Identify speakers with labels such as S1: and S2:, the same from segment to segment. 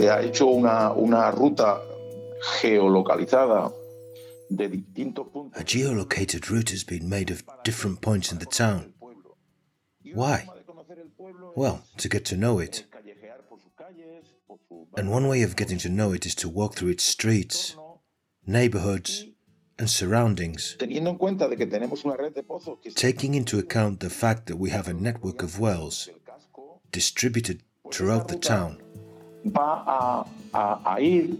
S1: se ha hecho una, una ruta geolocalizada de distintos puntos.
S2: A geolocated route has been made of different points in the town. Why? Well, to get to know it. And one way of getting to know it is to walk through its streets, neighborhoods, and surroundings,
S1: Teniendo en cuenta de que tenemos una red de pozos que se
S2: taking into account the fact that we have a network of wells distributed throughout the town.
S1: Va a, a, a ir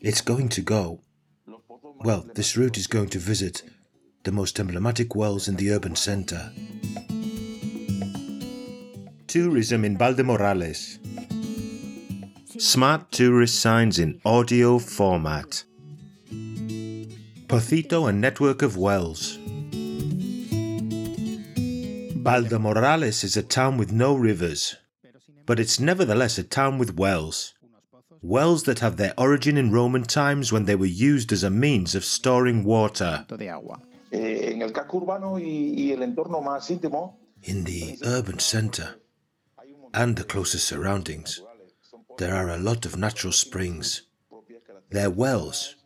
S2: It's going to go, well, this route is going to visit the most emblematic wells in the urban center. Tourism in Valdemorales. Smart tourist signs in audio format. Pocito and network of wells. Valdemorales is a town with no rivers, but it's nevertheless a town with wells. Wells that have their origin in Roman times when they were used as a means of storing water.
S3: de agua.
S1: eh, en el casco urbano y, y el entorno más íntimo.
S2: In the urban center and the closer surroundings, there are a lot of natural springs. They're wells.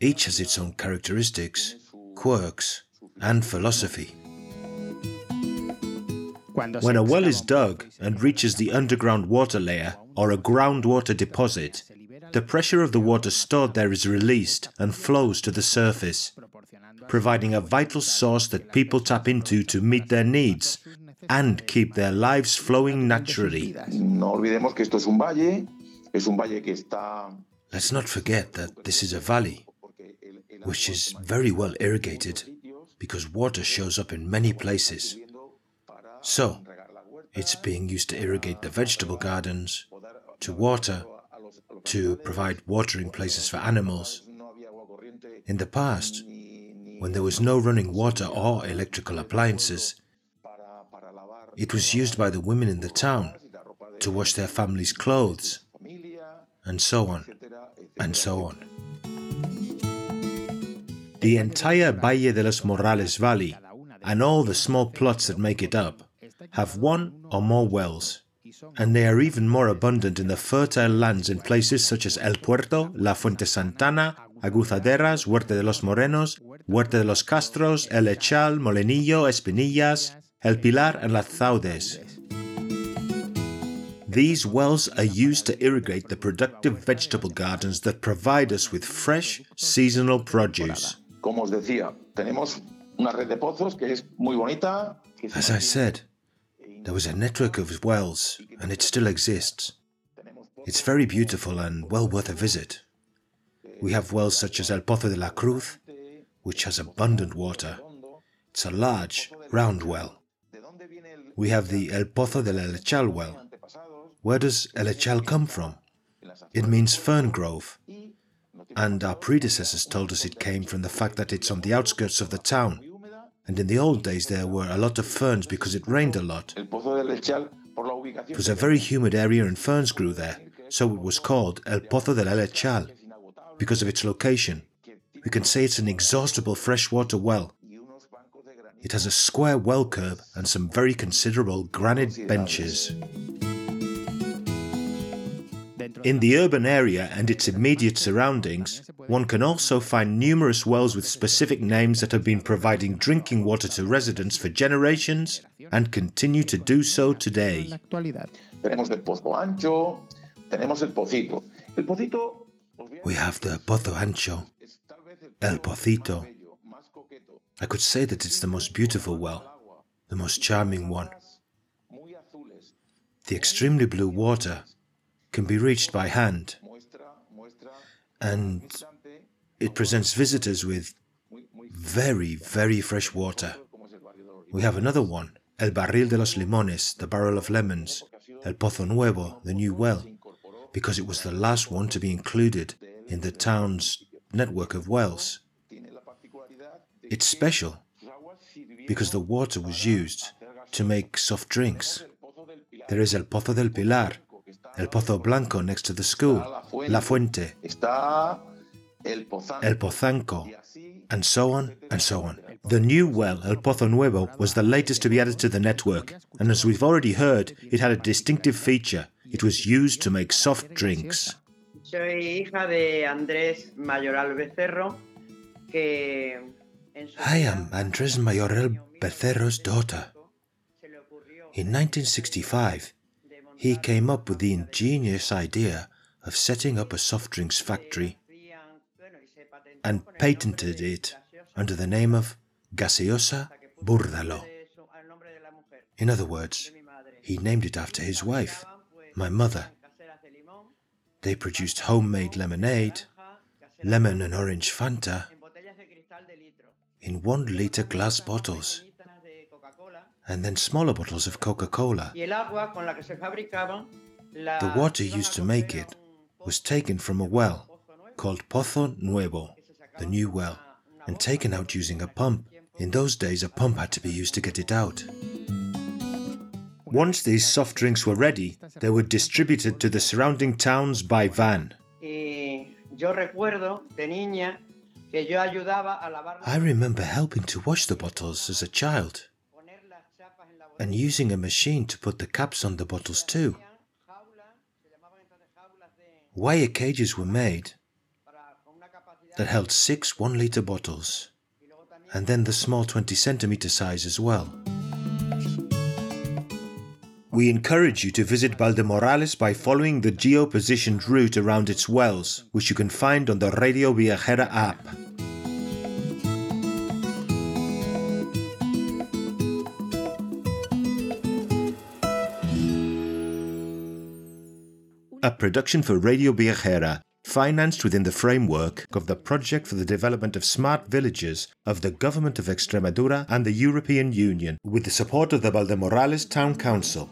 S2: Each has its own characteristics, quirks, and philosophy.
S3: Cuando
S2: When a well is dug and reaches the underground water layer or a groundwater deposit, the pressure of the water stored there is released and flows to the surface, providing a vital source that people tap into to meet their needs and keep their lives flowing naturally.
S1: No olvidemos que esto es un valle, es un valle que está
S2: Let's not forget that this is a valley, which is very well irrigated because water shows up in many places. So, it's being used to irrigate the vegetable gardens, to water, to provide watering places for animals. In the past, when there was no running water or electrical appliances, it was used by the women in the town to wash their families' clothes, and so on, and so on. The entire Valle de los Morales Valley and all the small plots that make it up have one or more wells, and they are even more abundant in the fertile lands in places such as El Puerto, La Fuente Santana, Aguzaderas, Huerta de los Morenos, Huerta de los Castros, El Echal, Molenillo, Espinillas, El Pilar, and Las Zaudes. These wells are used to irrigate the productive vegetable gardens that provide us with fresh, seasonal produce.
S1: Como os decía, tenemos una red de pozos que es muy bonita. que se
S2: As I said, there was a network of wells, and it still exists. It's very beautiful and well worth a visit. We have wells such as El Pozo de la Cruz, which has abundant water. It's a large, round well. We have the El Pozo del Elechal well. Where does Elechal come from? It means fern grove. And our predecessors told us it came from the fact that it's on the outskirts of the town. And in the old days there were a lot of ferns because it rained a lot.
S1: El pozo del Echal, por la
S2: It was a very humid area and ferns grew there, so it was called El Pozo del Elechal because of its location. We can say it's an exhaustible freshwater well. It has a square well curb and some very considerable granite benches. In the urban area and its immediate surroundings, one can also find numerous wells with specific names that have been providing drinking water to residents for generations and continue to do so today.
S3: la actualidad.
S1: tenemos el pozo ancho, tenemos el pocito. El pocito, os voy a
S2: We have the Pozo Ancho,
S1: es tal vez el
S2: Pocito.
S1: bello, más coqueto,
S2: I could say that it's the most beautiful well, the most charming one. The extremely blue water can be reached by hand, and it presents visitors with very, very fresh water. We have another one, El Barril de los Limones, the barrel of lemons, El Pozo Nuevo, the new well, because it was the last one to be included in the town's network of wells. It's special because the water was used to make soft drinks. There is El Pozo del Pilar, El Pozo Blanco next to the school, La Fuente,
S1: Está el pozán.
S2: El Pozanco, and so on and so on. The new well, El Pozo Nuevo, was the latest to be added to the network, and as we've already heard, it had a distinctive feature. it was used to make soft drinks.
S3: Soy hija de Andrés Mayoral Becerro, que
S2: I am Andres Mayoral Becerro's daughter. In 1965, he came up with the ingenious idea of setting up a soft drinks factory and patented it under the name of Gaseosa Burdalo. In other words, he named it after his wife, my mother. They produced homemade lemonade, lemon and orange Fanta in one litre glass bottles, and then smaller bottles of Coca Cola. The water used to make it was taken from a well called Pozo Nuevo, the new well, and taken out using a pump. In those days, a pump had to be used to get it out. Once these soft drinks were ready, they were distributed to the surrounding towns by van. I remember helping to wash the bottles as a child and using a machine to put the caps on the bottles too. Wire cages were made that held six one litre bottles and then the small 20 centimetre size as well. We encourage you to visit Valdemorales by following the geo-positioned route around its wells, which you can find on the Radio Viajera app. Production for Radio Viajera, financed within the framework of the Project for the Development of Smart Villages of the Government of Extremadura and the European Union, with the support of the Valdemorales Town Council.